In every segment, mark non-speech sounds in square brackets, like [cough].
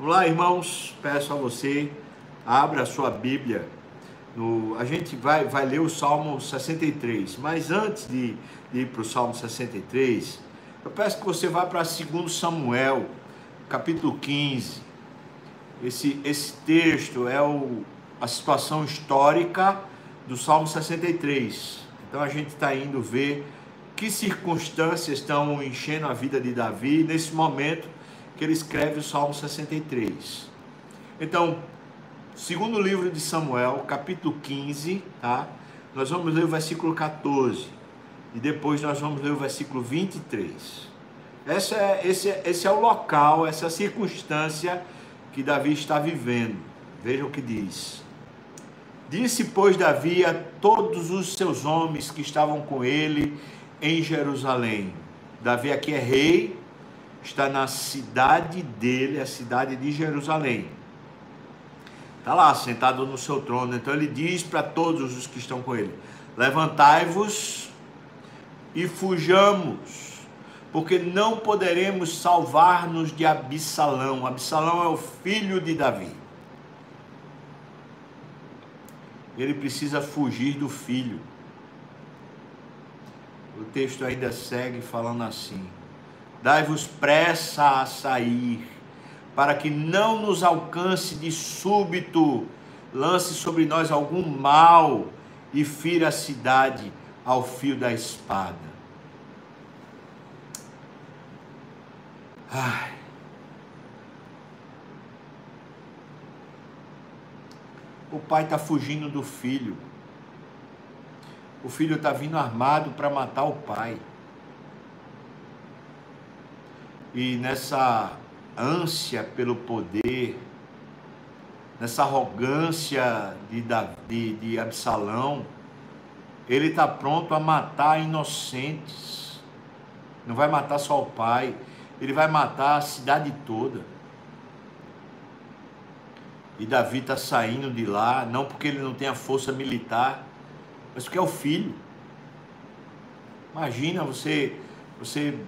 Vamos lá, irmãos, peço a você, abra a sua Bíblia. No, a gente vai, vai ler o Salmo 63, mas antes de, de ir para o Salmo 63, eu peço que você vá para 2 Samuel, capítulo 15. Esse, esse texto é o, a situação histórica do Salmo 63. Então a gente está indo ver que circunstâncias estão enchendo a vida de Davi nesse momento que ele escreve o Salmo 63. Então, segundo livro de Samuel, capítulo 15, tá? Nós vamos ler o versículo 14 e depois nós vamos ler o versículo 23. Essa é, esse, é, esse é o local, essa é circunstância que Davi está vivendo. Veja o que diz. Disse, pois, Davi a todos os seus homens que estavam com ele em Jerusalém. Davi aqui é rei, está na cidade dele, a cidade de Jerusalém. Está lá, sentado no seu trono. Então ele diz para todos os que estão com ele: Levantai-vos e fujamos, porque não poderemos salvar-nos de Absalão. Absalão é o filho de Davi. Ele precisa fugir do filho. O texto ainda segue falando assim: Dai-vos pressa a sair, para que não nos alcance de súbito, lance sobre nós algum mal e fira a cidade ao fio da espada. Ai. O pai está fugindo do filho. O filho está vindo armado para matar o pai. E nessa ânsia pelo poder, nessa arrogância de, Davi, de Absalão, ele está pronto a matar inocentes. Não vai matar só o pai, ele vai matar a cidade toda. E Davi está saindo de lá, não porque ele não tenha força militar, mas porque é o filho. Imagina você, você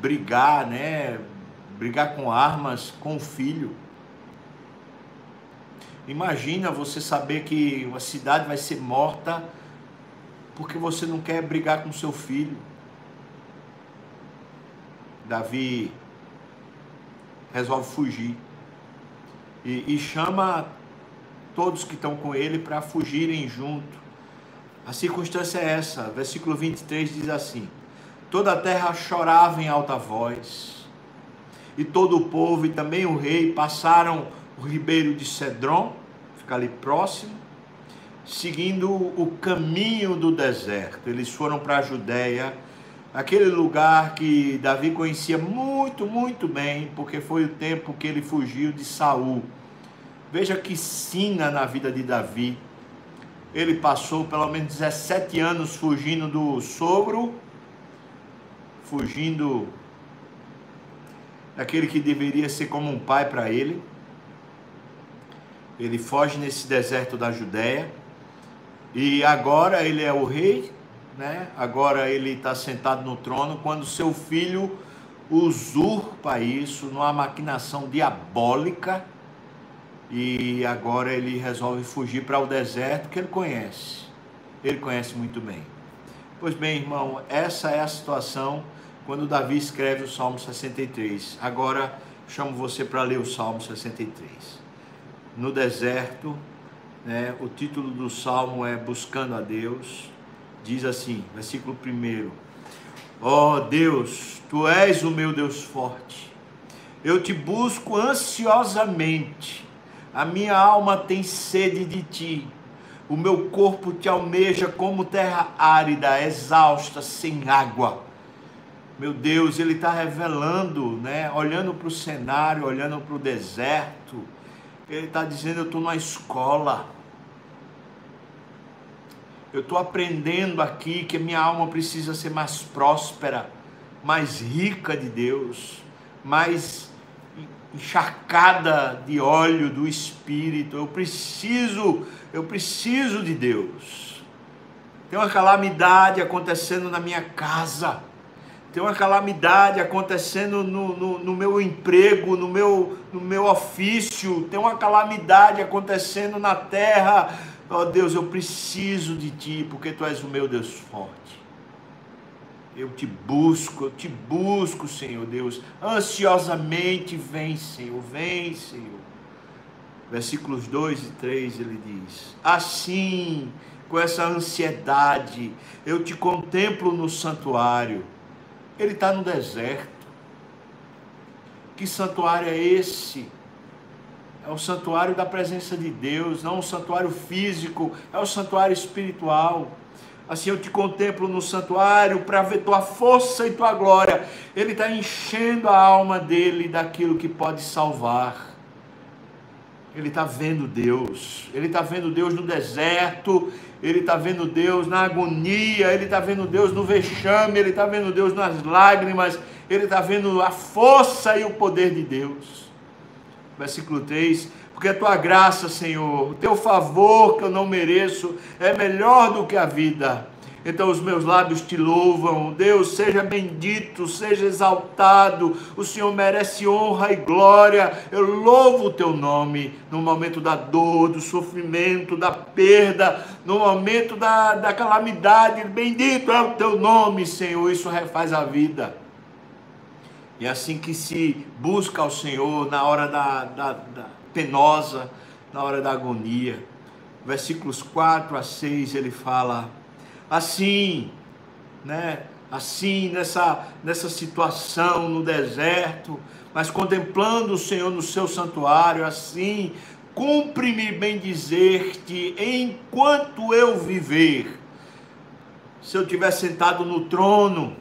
brigar, né? Brigar com armas com o filho. Imagina você saber que uma cidade vai ser morta porque você não quer brigar com seu filho. Davi resolve fugir e, e chama todos que estão com ele para fugirem junto. A circunstância é essa, versículo 23 diz assim: Toda a terra chorava em alta voz, e todo o povo e também o rei passaram o ribeiro de Cedron, fica ali próximo, seguindo o caminho do deserto. Eles foram para a Judéia, aquele lugar que Davi conhecia muito, muito bem, porque foi o tempo que ele fugiu de Saul. Veja que sina na vida de Davi. Ele passou pelo menos 17 anos fugindo do sogro fugindo daquele que deveria ser como um pai para ele. Ele foge nesse deserto da Judéia e agora ele é o rei, né? Agora ele está sentado no trono quando seu filho usurpa isso numa maquinação diabólica e agora ele resolve fugir para o deserto que ele conhece. Ele conhece muito bem. Pois bem, irmão, essa é a situação quando Davi escreve o Salmo 63. Agora chamo você para ler o Salmo 63. No deserto, né, o título do salmo é Buscando a Deus. Diz assim, versículo 1: Ó oh Deus, tu és o meu Deus forte. Eu te busco ansiosamente. A minha alma tem sede de ti. O meu corpo te almeja como terra árida, exausta, sem água meu Deus, ele está revelando, né? olhando para o cenário, olhando para o deserto. Ele está dizendo: Eu estou numa escola. Eu estou aprendendo aqui que minha alma precisa ser mais próspera, mais rica de Deus, mais encharcada de óleo do Espírito. Eu preciso, eu preciso de Deus. Tem uma calamidade acontecendo na minha casa tem uma calamidade acontecendo no, no, no, meu emprego, no meu, no meu ofício, tem uma calamidade acontecendo na terra. Ó oh, Deus, eu preciso de Ti, porque Tu és o meu Deus forte. Eu te busco, eu te busco, Senhor Deus. Ansiosamente vem, Senhor, vem, Senhor. Versículos 2 e 3 ele diz: Assim, com essa ansiedade, eu te contemplo no santuário ele está no deserto. Que santuário é esse? É o santuário da presença de Deus, não o santuário físico, é o santuário espiritual. Assim eu te contemplo no santuário para ver tua força e tua glória. Ele está enchendo a alma dele daquilo que pode salvar. Ele está vendo Deus, ele está vendo Deus no deserto, ele está vendo Deus na agonia, ele está vendo Deus no vexame, ele está vendo Deus nas lágrimas, ele está vendo a força e o poder de Deus. Versículo 3: Porque a tua graça, Senhor, o teu favor que eu não mereço, é melhor do que a vida então os meus lábios te louvam. Deus, seja bendito, seja exaltado. O Senhor merece honra e glória. Eu louvo o teu nome no momento da dor, do sofrimento, da perda, no momento da, da calamidade. Bendito é o teu nome, Senhor. Isso refaz a vida. E assim que se busca ao Senhor na hora da, da, da penosa, na hora da agonia. Versículos 4 a 6 ele fala assim, né? Assim, nessa, nessa situação no deserto, mas contemplando o Senhor no seu santuário, assim, cumpre-me bem dizer-te, enquanto eu viver, se eu estiver sentado no trono,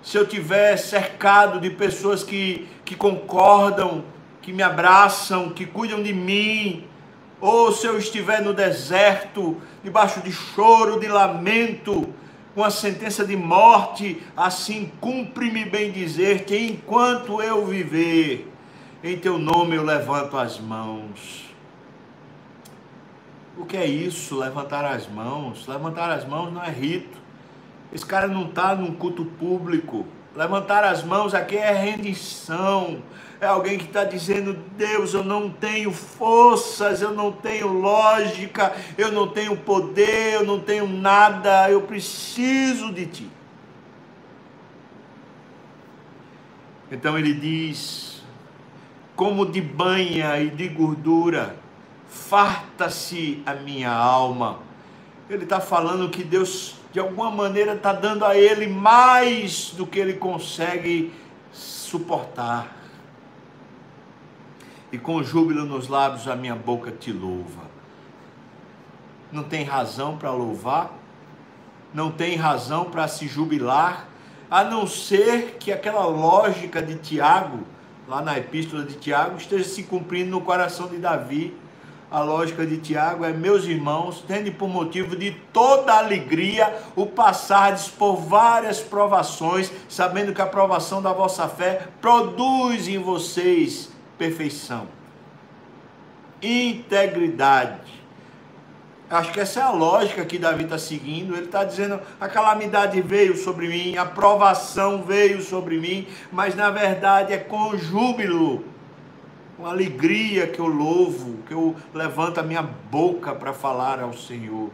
se eu estiver cercado de pessoas que, que concordam, que me abraçam, que cuidam de mim, ou se eu estiver no deserto, debaixo de choro, de lamento, com a sentença de morte, assim cumpre-me bem dizer que enquanto eu viver, em teu nome eu levanto as mãos. O que é isso, levantar as mãos? Levantar as mãos não é rito. Esse cara não está num culto público. Levantar as mãos aqui é rendição, é alguém que está dizendo: Deus, eu não tenho forças, eu não tenho lógica, eu não tenho poder, eu não tenho nada, eu preciso de Ti. Então ele diz: como de banha e de gordura, farta-se a minha alma. Ele está falando que Deus, de alguma maneira, está dando a ele mais do que ele consegue suportar e com júbilo nos lábios a minha boca te louva. Não tem razão para louvar, não tem razão para se jubilar, a não ser que aquela lógica de Tiago, lá na epístola de Tiago, esteja se cumprindo no coração de Davi. A lógica de Tiago é: meus irmãos, tende por motivo de toda alegria o passardes por várias provações, sabendo que a provação da vossa fé produz em vocês perfeição, integridade. Acho que essa é a lógica que Davi está seguindo. Ele está dizendo: a calamidade veio sobre mim, a provação veio sobre mim, mas na verdade é com júbilo, com alegria que eu louvo, que eu levanto a minha boca para falar ao Senhor.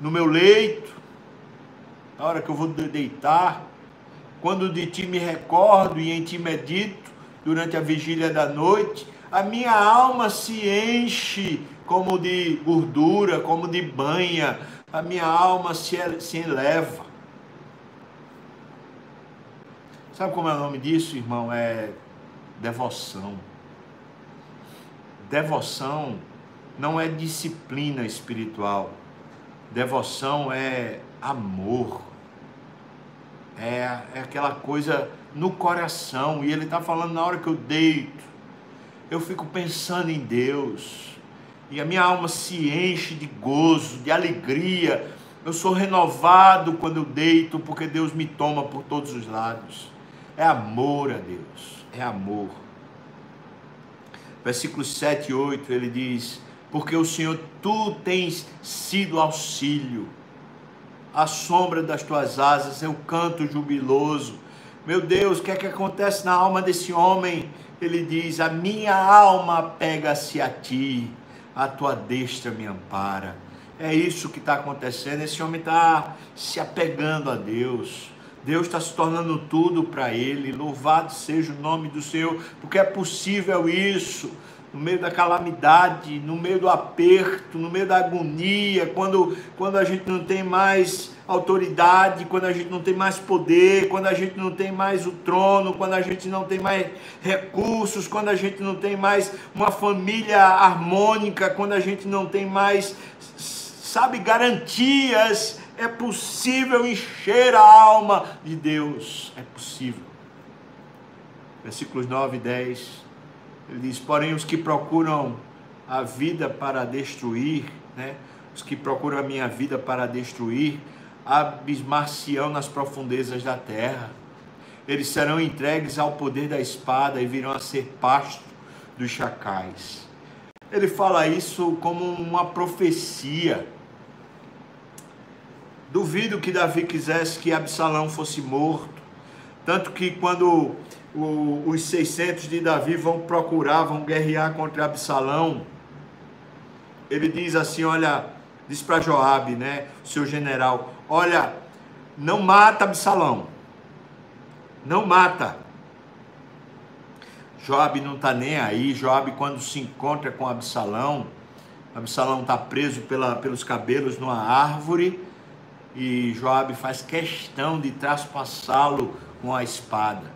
No meu leito, na hora que eu vou deitar, quando de ti me recordo e em ti medito, durante a vigília da noite, a minha alma se enche como de gordura, como de banha, a minha alma se, se eleva. Sabe como é o nome disso, irmão? É devoção. Devoção não é disciplina espiritual. Devoção é amor. É, é aquela coisa no coração. E ele está falando na hora que eu deito, eu fico pensando em Deus. E a minha alma se enche de gozo, de alegria. Eu sou renovado quando eu deito, porque Deus me toma por todos os lados. É amor a Deus, é amor. Versículos 7 e 8 ele diz: Porque o Senhor, tu tens sido auxílio à sombra das tuas asas, eu canto jubiloso. Meu Deus, o que é que acontece na alma desse homem? Ele diz: A minha alma pega-se a ti, a tua destra me ampara. É isso que está acontecendo. Esse homem está se apegando a Deus. Deus está se tornando tudo para ele. Louvado seja o nome do Senhor, porque é possível isso no meio da calamidade, no meio do aperto, no meio da agonia, quando, quando a gente não tem mais autoridade, quando a gente não tem mais poder, quando a gente não tem mais o trono, quando a gente não tem mais recursos, quando a gente não tem mais uma família harmônica, quando a gente não tem mais, sabe, garantias, é possível encher a alma de Deus, é possível. Versículos 9 e 10 ele diz: Porém, os que procuram a vida para destruir, né? os que procuram a minha vida para destruir, abismar-se-ão nas profundezas da terra. Eles serão entregues ao poder da espada e virão a ser pasto dos chacais. Ele fala isso como uma profecia. Duvido que Davi quisesse que Absalão fosse morto. Tanto que quando o, os 600 de Davi vão procurar, vão guerrear contra Absalão. Ele diz assim: Olha, diz para Joabe, né, seu general: Olha, não mata Absalão, não mata. Joabe não está nem aí. Joabe, quando se encontra com Absalão, Absalão está preso pela, pelos cabelos numa árvore e Joabe faz questão de traspassá-lo com a espada.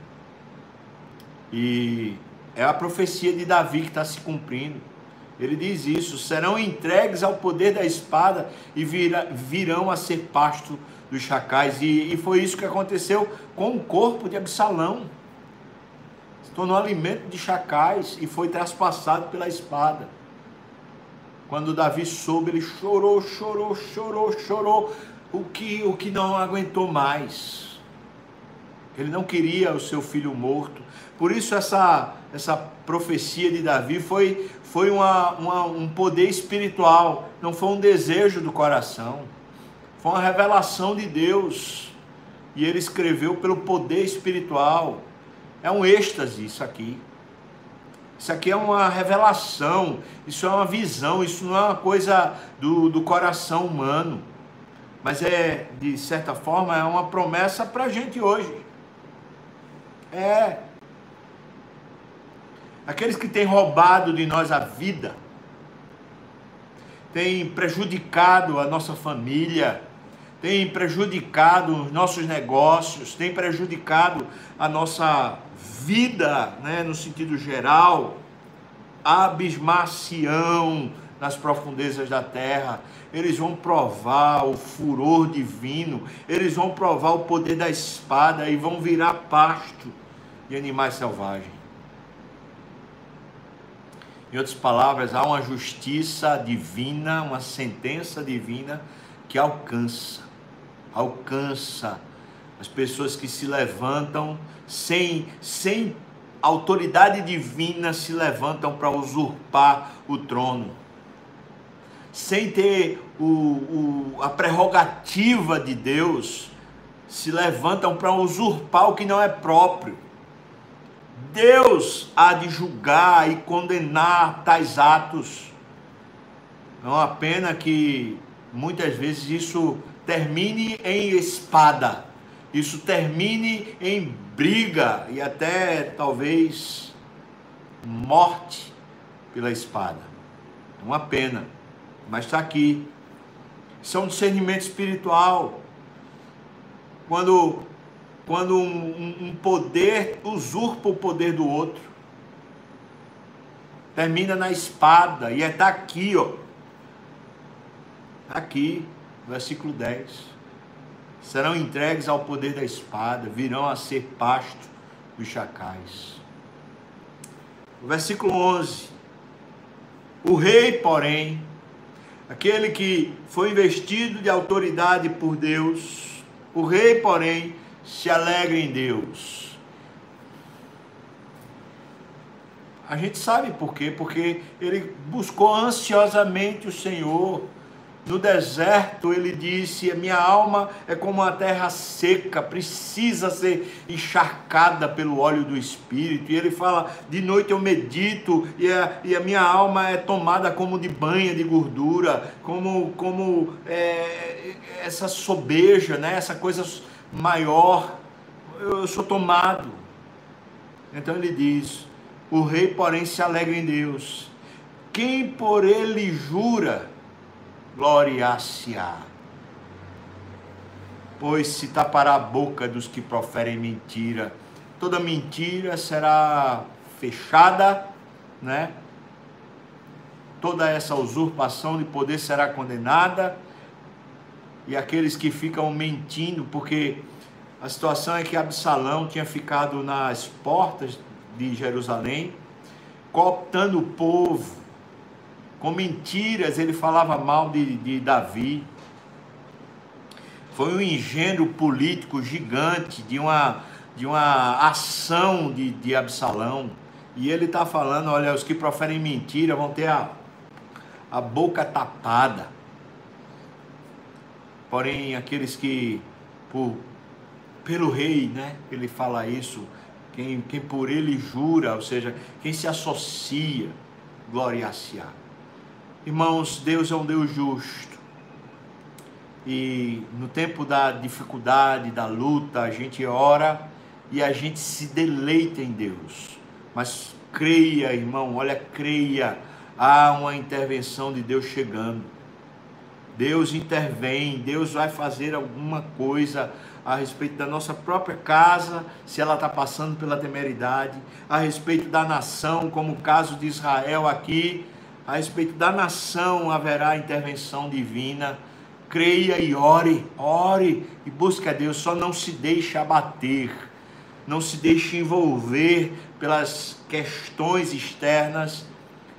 E é a profecia de Davi que está se cumprindo. Ele diz isso: serão entregues ao poder da espada e vira, virão a ser pasto dos chacais. E, e foi isso que aconteceu com o corpo de Absalão. Se tornou alimento de chacais e foi traspassado pela espada. Quando Davi soube, ele chorou, chorou, chorou, chorou, o que, o que não aguentou mais. Ele não queria o seu filho morto, por isso essa, essa profecia de Davi foi, foi uma, uma, um poder espiritual, não foi um desejo do coração. Foi uma revelação de Deus. E ele escreveu pelo poder espiritual. É um êxtase isso aqui. Isso aqui é uma revelação, isso é uma visão, isso não é uma coisa do, do coração humano. Mas é, de certa forma, é uma promessa para a gente hoje. É, aqueles que têm roubado de nós a vida, têm prejudicado a nossa família, têm prejudicado os nossos negócios, têm prejudicado a nossa vida, né, no sentido geral, abismação nas profundezas da terra, eles vão provar o furor divino, eles vão provar o poder da espada e vão virar pasto de animais selvagens. Em outras palavras, há uma justiça divina, uma sentença divina que alcança, alcança as pessoas que se levantam sem, sem autoridade divina, se levantam para usurpar o trono, sem ter o, o, a prerrogativa de Deus, se levantam para usurpar o que não é próprio. Deus há de julgar e condenar tais atos. É uma pena que muitas vezes isso termine em espada, isso termine em briga e até talvez morte pela espada. É uma pena, mas está aqui. Isso é um discernimento espiritual. Quando quando um, um poder usurpa o poder do outro. Termina na espada, e é daqui, ó. Aqui, versículo 10. Serão entregues ao poder da espada, virão a ser pasto dos chacais. versículo 11. O rei, porém, aquele que foi investido de autoridade por Deus, o rei, porém, se alegre em Deus. A gente sabe por quê? Porque ele buscou ansiosamente o Senhor. No deserto, ele disse: minha alma é como uma terra seca, precisa ser encharcada pelo óleo do Espírito. E ele fala: De noite eu medito e a, e a minha alma é tomada como de banha de gordura, como, como é, essa sobeja, né? essa coisa maior. Eu sou tomado. Então ele diz: O rei, porém, se alegra em Deus. Quem por ele jura, gloriar-se-á. Pois se tapará a boca dos que proferem mentira, toda mentira será fechada, né? Toda essa usurpação de poder será condenada, e aqueles que ficam mentindo, porque a situação é que Absalão tinha ficado nas portas de Jerusalém, cooptando o povo, com mentiras ele falava mal de, de Davi. Foi um engenho político gigante de uma, de uma ação de, de Absalão. E ele está falando: olha, os que proferem mentira vão ter a, a boca tapada. Porém, aqueles que, por, pelo rei, né, ele fala isso, quem, quem por ele jura, ou seja, quem se associa, glória-se-á. Irmãos, Deus é um Deus justo. E no tempo da dificuldade, da luta, a gente ora e a gente se deleita em Deus. Mas creia, irmão, olha, creia, há uma intervenção de Deus chegando. Deus intervém, Deus vai fazer alguma coisa a respeito da nossa própria casa, se ela está passando pela temeridade, a respeito da nação, como o caso de Israel aqui, a respeito da nação haverá intervenção divina. Creia e ore, ore e busque a Deus, só não se deixe abater, não se deixe envolver pelas questões externas.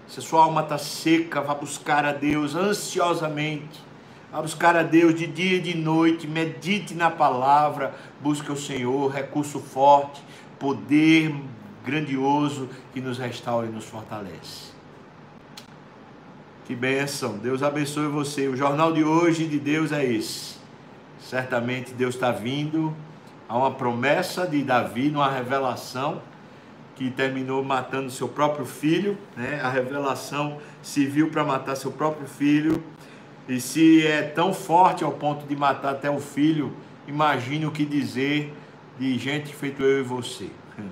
Se a sua alma está seca, vá buscar a Deus ansiosamente. Vá buscar a Deus de dia e de noite, medite na palavra, busque o Senhor, recurso forte, poder grandioso que nos restaura e nos fortalece. Que bênção. Deus abençoe você. O jornal de hoje de Deus é esse. Certamente Deus está vindo. Há uma promessa de Davi, numa revelação, que terminou matando seu próprio filho. Né? A revelação serviu para matar seu próprio filho. E se é tão forte ao ponto de matar até o filho, imagine o que dizer de gente feito eu e você. [laughs]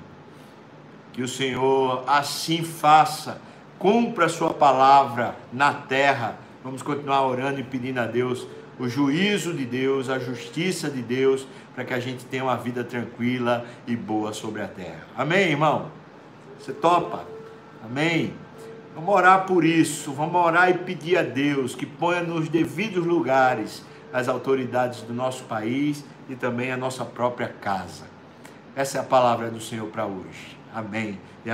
Que o Senhor assim faça cumpra a sua palavra na terra. Vamos continuar orando e pedindo a Deus o juízo de Deus, a justiça de Deus, para que a gente tenha uma vida tranquila e boa sobre a terra. Amém, irmão? Você topa? Amém? Vamos orar por isso, vamos orar e pedir a Deus que ponha nos devidos lugares as autoridades do nosso país e também a nossa própria casa. Essa é a palavra do Senhor para hoje. Amém.